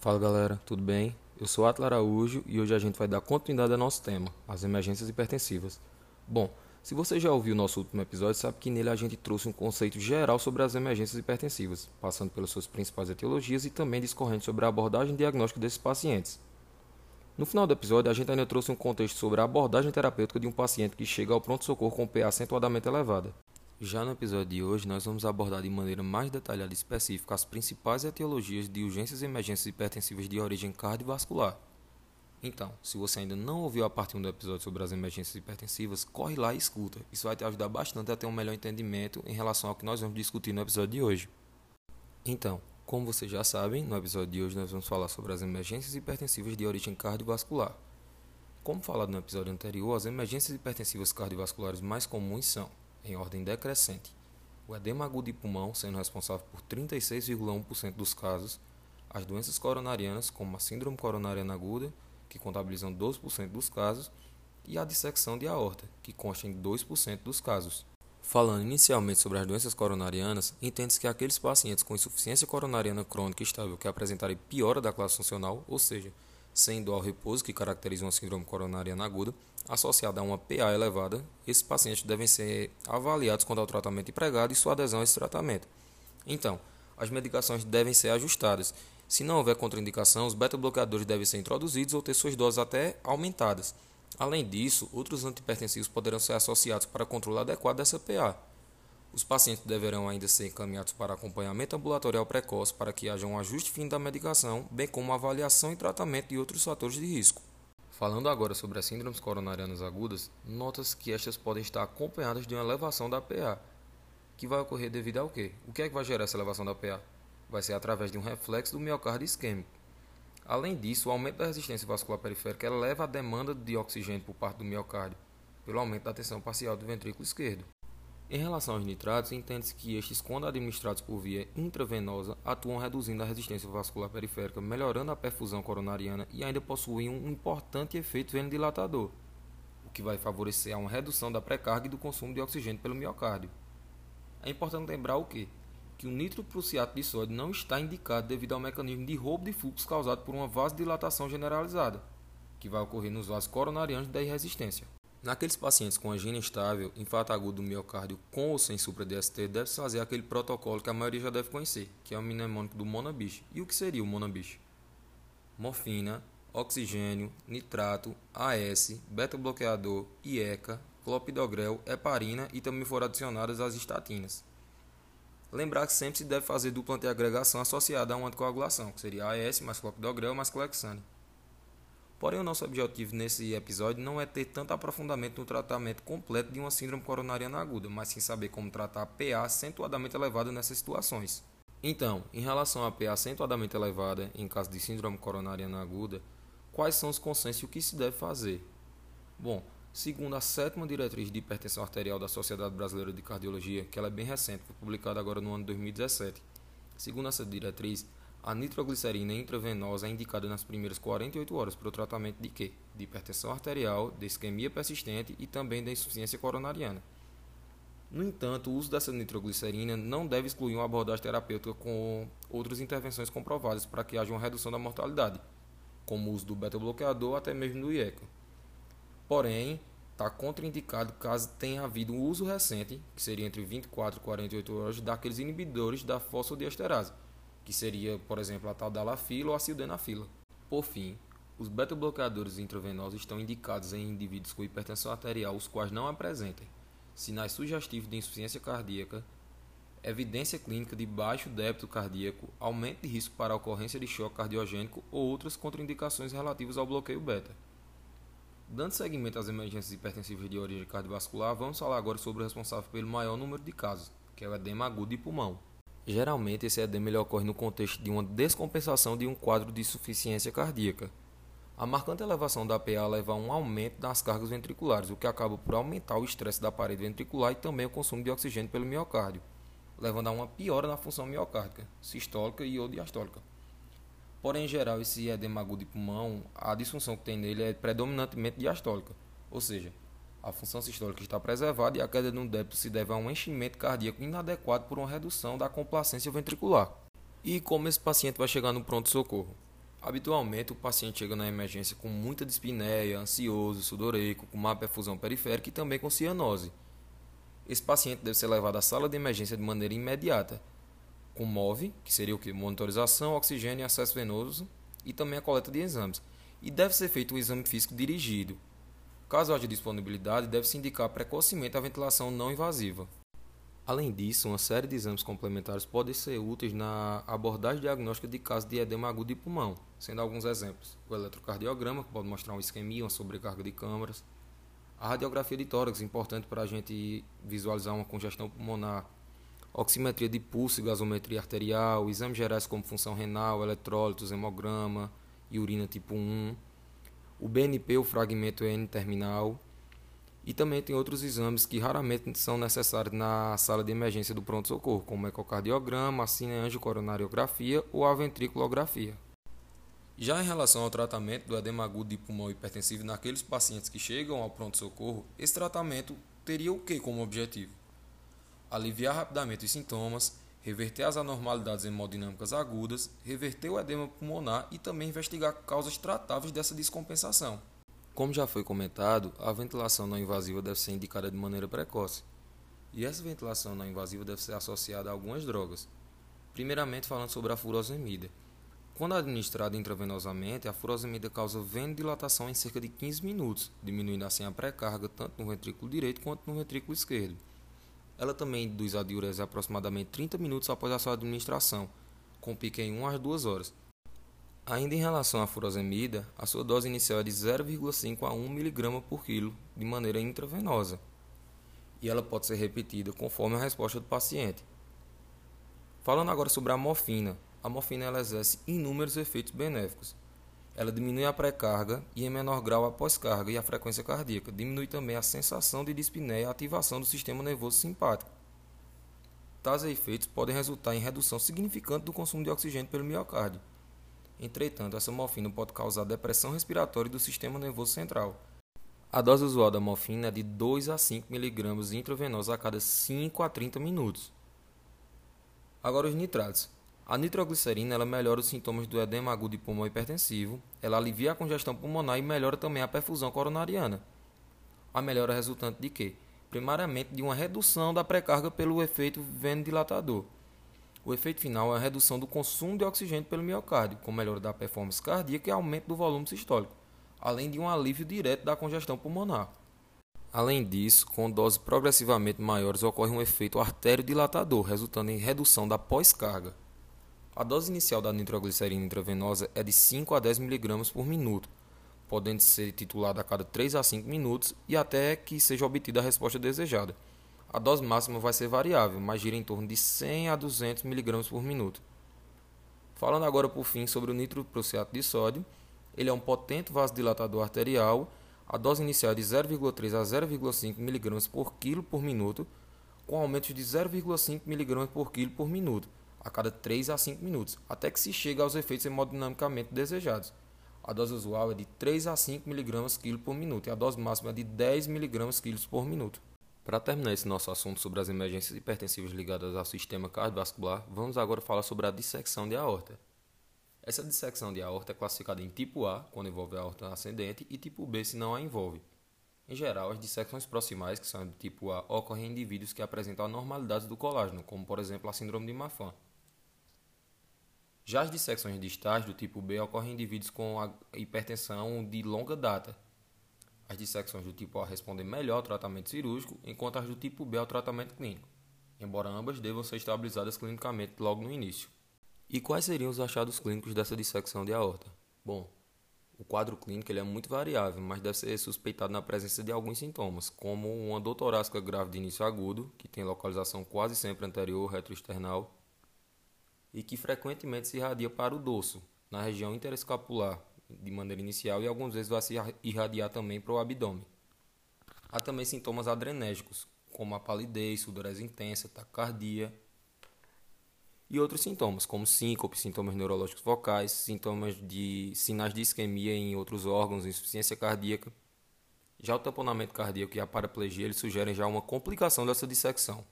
Fala galera, tudo bem? Eu sou Atla Araújo e hoje a gente vai dar continuidade ao nosso tema, as emergências hipertensivas. Bom, se você já ouviu o nosso último episódio, sabe que nele a gente trouxe um conceito geral sobre as emergências hipertensivas, passando pelas suas principais etiologias e também discorrendo sobre a abordagem diagnóstica desses pacientes. No final do episódio, a gente ainda trouxe um contexto sobre a abordagem terapêutica de um paciente que chega ao pronto-socorro com PA acentuadamente elevada. Já no episódio de hoje, nós vamos abordar de maneira mais detalhada e específica as principais etiologias de urgências e emergências hipertensivas de origem cardiovascular. Então, se você ainda não ouviu a parte 1 do episódio sobre as emergências hipertensivas, corre lá e escuta. Isso vai te ajudar bastante a ter um melhor entendimento em relação ao que nós vamos discutir no episódio de hoje. Então, como vocês já sabem, no episódio de hoje nós vamos falar sobre as emergências hipertensivas de origem cardiovascular. Como falado no episódio anterior, as emergências hipertensivas cardiovasculares mais comuns são em ordem decrescente. O edema agudo de pulmão sendo responsável por 36,1% dos casos, as doenças coronarianas, como a síndrome coronariana aguda, que contabilizam 12% dos casos, e a dissecção de aorta, que consta em 2% dos casos. Falando inicialmente sobre as doenças coronarianas, entende-se que aqueles pacientes com insuficiência coronariana crônica estável que apresentarem piora da classe funcional, ou seja, sem dor ao repouso, que caracteriza uma síndrome coronariana aguda, associada a uma PA elevada, esses pacientes devem ser avaliados quanto ao tratamento empregado e sua adesão a esse tratamento. Então, as medicações devem ser ajustadas. Se não houver contraindicação, os beta-bloqueadores devem ser introduzidos ou ter suas doses até aumentadas. Além disso, outros antipertensivos poderão ser associados para controle adequado dessa PA. Os pacientes deverão ainda ser encaminhados para acompanhamento ambulatorial precoce para que haja um ajuste fino da medicação, bem como avaliação e tratamento de outros fatores de risco. Falando agora sobre as síndromes coronarianas agudas, nota-se que estas podem estar acompanhadas de uma elevação da PA, que vai ocorrer devido ao quê? O que é que vai gerar essa elevação da PA? Vai ser através de um reflexo do miocárdio isquêmico. Além disso, o aumento da resistência vascular periférica eleva a demanda de oxigênio por parte do miocárdio, pelo aumento da tensão parcial do ventrículo esquerdo. Em relação aos nitratos, entende-se que estes, quando administrados por via intravenosa, atuam reduzindo a resistência vascular periférica, melhorando a perfusão coronariana e ainda possuem um importante efeito venodilatador, o que vai favorecer a uma redução da pré-carga e do consumo de oxigênio pelo miocárdio. É importante lembrar o que? Que o nitroprusiato de sódio não está indicado devido ao mecanismo de roubo de fluxo causado por uma vasodilatação generalizada, que vai ocorrer nos vasos coronarianos da irresistência. Naqueles pacientes com angina instável, infarto agudo do miocárdio com ou sem supra-DST, deve-se fazer aquele protocolo que a maioria já deve conhecer, que é o mnemônico do Monabich. E o que seria o Monabich? Morfina, oxigênio, nitrato, AS, beta-bloqueador, IECA, clopidogrel, heparina e também foram adicionadas as estatinas. Lembrar que sempre se deve fazer dupla antiagregação associada a uma anticoagulação, que seria AS mais clopidogrel mais clexane. Porém, o nosso objetivo nesse episódio não é ter tanto aprofundamento no tratamento completo de uma síndrome coronariana aguda, mas sim saber como tratar a PA acentuadamente elevada nessas situações. Então, em relação à PA acentuadamente elevada em caso de síndrome coronariana aguda, quais são os consensos e o que se deve fazer? Bom, segundo a sétima diretriz de hipertensão arterial da Sociedade Brasileira de Cardiologia, que ela é bem recente, foi publicada agora no ano 2017, segundo essa diretriz, a nitroglicerina intravenosa é indicada nas primeiras 48 horas para o tratamento de quê? De hipertensão arterial, de isquemia persistente e também da insuficiência coronariana. No entanto, o uso dessa nitroglicerina não deve excluir uma abordagem terapêutica com outras intervenções comprovadas para que haja uma redução da mortalidade, como o uso do beta-bloqueador até mesmo do IECA. Porém, está contraindicado caso tenha havido um uso recente, que seria entre 24 e 48 horas, daqueles inibidores da fosfodiesterase, que seria, por exemplo, a tal da lafila ou a sildenafila. Por fim, os beta-bloqueadores intravenosos estão indicados em indivíduos com hipertensão arterial os quais não apresentem sinais sugestivos de insuficiência cardíaca, evidência clínica de baixo débito cardíaco, aumento de risco para a ocorrência de choque cardiogênico ou outras contraindicações relativas ao bloqueio beta. Dando seguimento às emergências hipertensivas de origem cardiovascular, vamos falar agora sobre o responsável pelo maior número de casos, que é o edema agudo de pulmão. Geralmente, esse edema ele ocorre no contexto de uma descompensação de um quadro de insuficiência cardíaca. A marcante elevação da PA leva a um aumento das cargas ventriculares, o que acaba por aumentar o estresse da parede ventricular e também o consumo de oxigênio pelo miocárdio, levando a uma piora na função miocárdica, sistólica e ou diastólica. Porém, em geral, esse edema agudo de pulmão, a disfunção que tem nele é predominantemente diastólica, ou seja, a função sistólica está preservada e a queda no débito se deve a um enchimento cardíaco inadequado por uma redução da complacência ventricular. E como esse paciente vai chegar no pronto-socorro? Habitualmente, o paciente chega na emergência com muita dispneia, ansioso, sudoreico, com má perfusão periférica e também com cianose. Esse paciente deve ser levado à sala de emergência de maneira imediata, com MOV, que seria o que? Monitorização, oxigênio e acesso venoso, e também a coleta de exames. E deve ser feito um exame físico dirigido. Caso haja disponibilidade, deve-se indicar precocemente a ventilação não invasiva. Além disso, uma série de exames complementares podem ser úteis na abordagem diagnóstica de casos de edema agudo de pulmão, sendo alguns exemplos. O eletrocardiograma, que pode mostrar uma isquemia, uma sobrecarga de câmaras, a radiografia de tórax, importante para a gente visualizar uma congestão pulmonar, oximetria de pulso e gasometria arterial, exames gerais como função renal, eletrólitos, hemograma e urina tipo 1, o BNP, o fragmento N-terminal, e também tem outros exames que raramente são necessários na sala de emergência do pronto-socorro, como ecocardiograma, cineangiocoronariografia ou a ventriculografia. Já em relação ao tratamento do edema agudo de pulmão hipertensivo naqueles pacientes que chegam ao pronto-socorro, esse tratamento teria o que como objetivo? Aliviar rapidamente os sintomas, reverter as anormalidades hemodinâmicas agudas, reverter o edema pulmonar e também investigar causas tratáveis dessa descompensação. Como já foi comentado, a ventilação não invasiva deve ser indicada de maneira precoce. E essa ventilação não invasiva deve ser associada a algumas drogas. Primeiramente, falando sobre a furosemida. Quando administrada intravenosamente, a furosemida causa venodilatação em cerca de 15 minutos, diminuindo assim a pré-carga tanto no ventrículo direito quanto no ventrículo esquerdo. Ela também induz a diurese aproximadamente 30 minutos após a sua administração, com pico em 1 às 2 horas. Ainda em relação à furosemida, a sua dose inicial é de 0,5 a 1 mg por quilo, de maneira intravenosa, e ela pode ser repetida conforme a resposta do paciente. Falando agora sobre a morfina, a morfina exerce inúmeros efeitos benéficos. Ela diminui a pré-carga e, em menor grau, a pós-carga e a frequência cardíaca. Diminui também a sensação de dispneia e a ativação do sistema nervoso simpático. Tais efeitos podem resultar em redução significante do consumo de oxigênio pelo miocárdio. Entretanto, essa morfina pode causar depressão respiratória do sistema nervoso central. A dose usual da morfina é de 2 a 5 mg intravenosa a cada 5 a 30 minutos. Agora os nitratos. A nitroglicerina ela melhora os sintomas do edema agudo de pulmão hipertensivo, ela alivia a congestão pulmonar e melhora também a perfusão coronariana. A melhora resultante de quê? Primariamente de uma redução da pré-carga pelo efeito venodilatador. O efeito final é a redução do consumo de oxigênio pelo miocárdio, com melhora da performance cardíaca e aumento do volume sistólico, além de um alívio direto da congestão pulmonar. Além disso, com doses progressivamente maiores ocorre um efeito arteriodilatador, resultando em redução da pós-carga. A dose inicial da nitroglicerina intravenosa é de 5 a 10 mg por minuto, podendo ser titulada a cada 3 a 5 minutos e até que seja obtida a resposta desejada. A dose máxima vai ser variável, mas gira em torno de 100 a 200 mg por minuto. Falando agora por fim sobre o nitroprussiato de sódio, ele é um potente vasodilatador arterial. A dose inicial é de 0,3 a 0,5 mg por quilo por minuto, com aumentos de 0,5 mg por quilo por minuto a cada 3 a 5 minutos, até que se chegue aos efeitos hemodinamicamente desejados. A dose usual é de 3 a 5 mg quilo por minuto e a dose máxima é de 10 mg quilo por minuto. Para terminar esse nosso assunto sobre as emergências hipertensivas ligadas ao sistema cardiovascular, vamos agora falar sobre a dissecção de aorta. Essa dissecção de aorta é classificada em tipo A, quando envolve a aorta ascendente, e tipo B, se não a envolve. Em geral, as dissecções proximais, que são do tipo A, ocorrem em indivíduos que apresentam anormalidades do colágeno, como por exemplo a síndrome de Marfan. Já as dissecções distais do tipo B ocorrem em indivíduos com hipertensão de longa data. As dissecções do tipo A respondem melhor ao tratamento cirúrgico, enquanto as do tipo B ao tratamento clínico, embora ambas devam ser estabilizadas clinicamente logo no início. E quais seriam os achados clínicos dessa dissecção de aorta? Bom, o quadro clínico ele é muito variável, mas deve ser suspeitado na presença de alguns sintomas, como uma dor torácica grave de início agudo, que tem localização quase sempre anterior retroesternal, e que frequentemente se irradia para o dorso, na região interescapular, de maneira inicial, e algumas vezes vai se irradiar também para o abdômen. Há também sintomas adrenérgicos, como a palidez, sudorese intensa, taquicardia, e outros sintomas, como síncope, sintomas neurológicos vocais, sintomas de sinais de isquemia em outros órgãos, insuficiência cardíaca. Já o tamponamento cardíaco e a paraplegia eles sugerem já uma complicação dessa dissecção.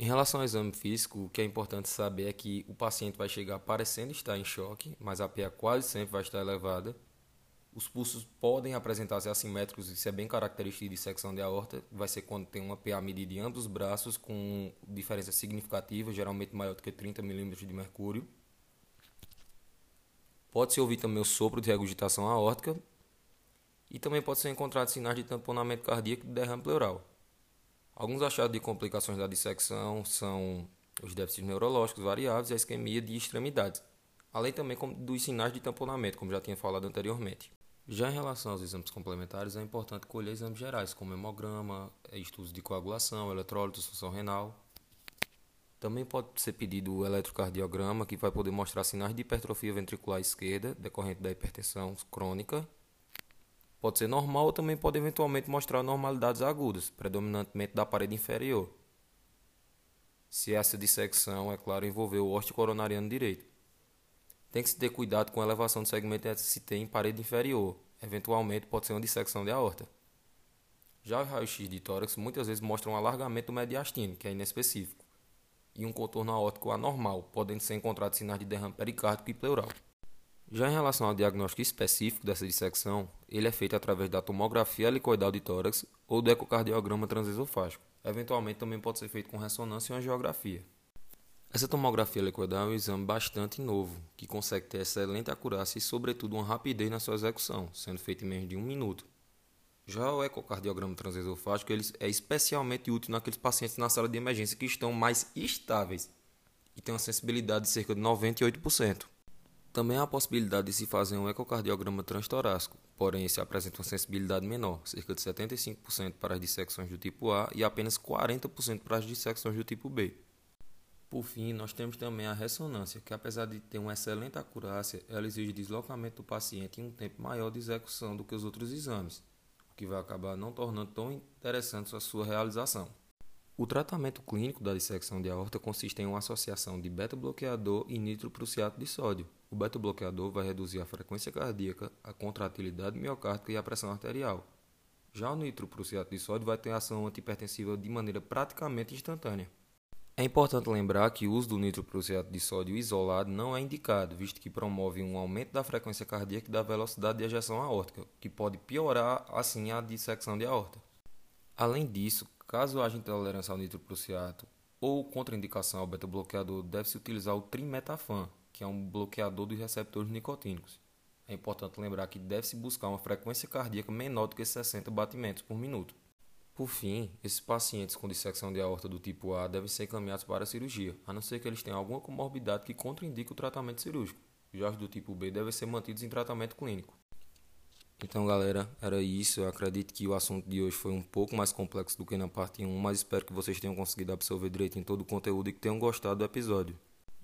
Em relação ao exame físico, o que é importante saber é que o paciente vai chegar parecendo estar em choque, mas a PA quase sempre vai estar elevada. Os pulsos podem apresentar-se assimétricos, isso é bem característico de dissecção de aorta. Vai ser quando tem uma PA medida em ambos os braços, com diferença significativa, geralmente maior do que 30 milímetros de mercúrio. Pode-se ouvir também o sopro de regurgitação aórtica. E também pode ser encontrado sinais de tamponamento cardíaco e de derrame pleural. Alguns achados de complicações da dissecção são os déficits neurológicos variáveis e a isquemia de extremidades, além também dos sinais de tamponamento, como já tinha falado anteriormente. Já em relação aos exames complementares, é importante colher exames gerais, como hemograma, estudos de coagulação, eletrólitos, função renal. Também pode ser pedido o eletrocardiograma, que vai poder mostrar sinais de hipertrofia ventricular esquerda, decorrente da hipertensão crônica, Pode ser normal ou também pode eventualmente mostrar normalidades agudas, predominantemente da parede inferior. Se essa dissecção, é claro, envolver o órtico coronariano direito. Tem que se ter cuidado com a elevação do segmento ST em parede inferior. Eventualmente pode ser uma dissecção de aorta. Já o raio-x de tórax muitas vezes mostra um alargamento do mediastino, que é inespecífico, e um contorno aórtico anormal, podendo ser encontrados sinais de derrame pericárdico e pleural. Já em relação ao diagnóstico específico dessa dissecção, ele é feito através da tomografia helicoidal de tórax ou do ecocardiograma transesofágico. Eventualmente também pode ser feito com ressonância e angiografia. Essa tomografia helicoidal é um exame bastante novo, que consegue ter excelente acurácia e, sobretudo, uma rapidez na sua execução, sendo feito em menos de um minuto. Já o ecocardiograma transesofágico ele é especialmente útil naqueles pacientes na sala de emergência que estão mais estáveis e tem uma sensibilidade de cerca de 98%. Também há a possibilidade de se fazer um ecocardiograma transtorácico, porém esse apresenta uma sensibilidade menor, cerca de 75% para as dissecções do tipo A e apenas 40% para as dissecções do tipo B. Por fim, nós temos também a ressonância, que apesar de ter uma excelente acurácia, ela exige deslocamento do paciente em um tempo maior de execução do que os outros exames, o que vai acabar não tornando tão interessante a sua realização. O tratamento clínico da dissecção de aorta consiste em uma associação de beta-bloqueador e nitroprusiato de sódio. O beta-bloqueador vai reduzir a frequência cardíaca, a contratilidade miocárdica e a pressão arterial. Já o nitroprusiato de sódio vai ter ação antihipertensiva de maneira praticamente instantânea. É importante lembrar que o uso do nitroprusiato de sódio isolado não é indicado, visto que promove um aumento da frequência cardíaca e da velocidade de ejeção aórtica, que pode piorar assim a dissecção de aorta. Além disso, Caso haja intolerância ao nitroprusiato ou contraindicação ao beta-bloqueador, deve-se utilizar o trimetafan, que é um bloqueador dos receptores nicotínicos. É importante lembrar que deve-se buscar uma frequência cardíaca menor do que 60 batimentos por minuto. Por fim, esses pacientes com dissecção de aorta do tipo A devem ser encaminhados para a cirurgia, a não ser que eles tenham alguma comorbidade que contraindique o tratamento cirúrgico. Já os do tipo B devem ser mantidos em tratamento clínico. Então, galera, era isso. Eu acredito que o assunto de hoje foi um pouco mais complexo do que na parte 1, mas espero que vocês tenham conseguido absorver direito em todo o conteúdo e que tenham gostado do episódio.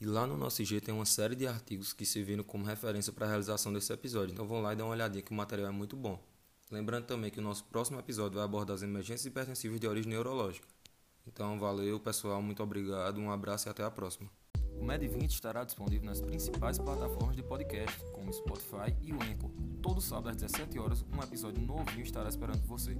E lá no nosso IG tem uma série de artigos que serviram como referência para a realização desse episódio. Então vão lá e dá uma olhadinha que o material é muito bom. Lembrando também que o nosso próximo episódio vai abordar as emergências hipertensivas de origem neurológica. Então valeu, pessoal, muito obrigado, um abraço e até a próxima. O Med20 estará disponível nas principais plataformas de podcast, como Spotify e o Anchor. Todo sábado às 17 horas, um episódio novinho estará esperando você.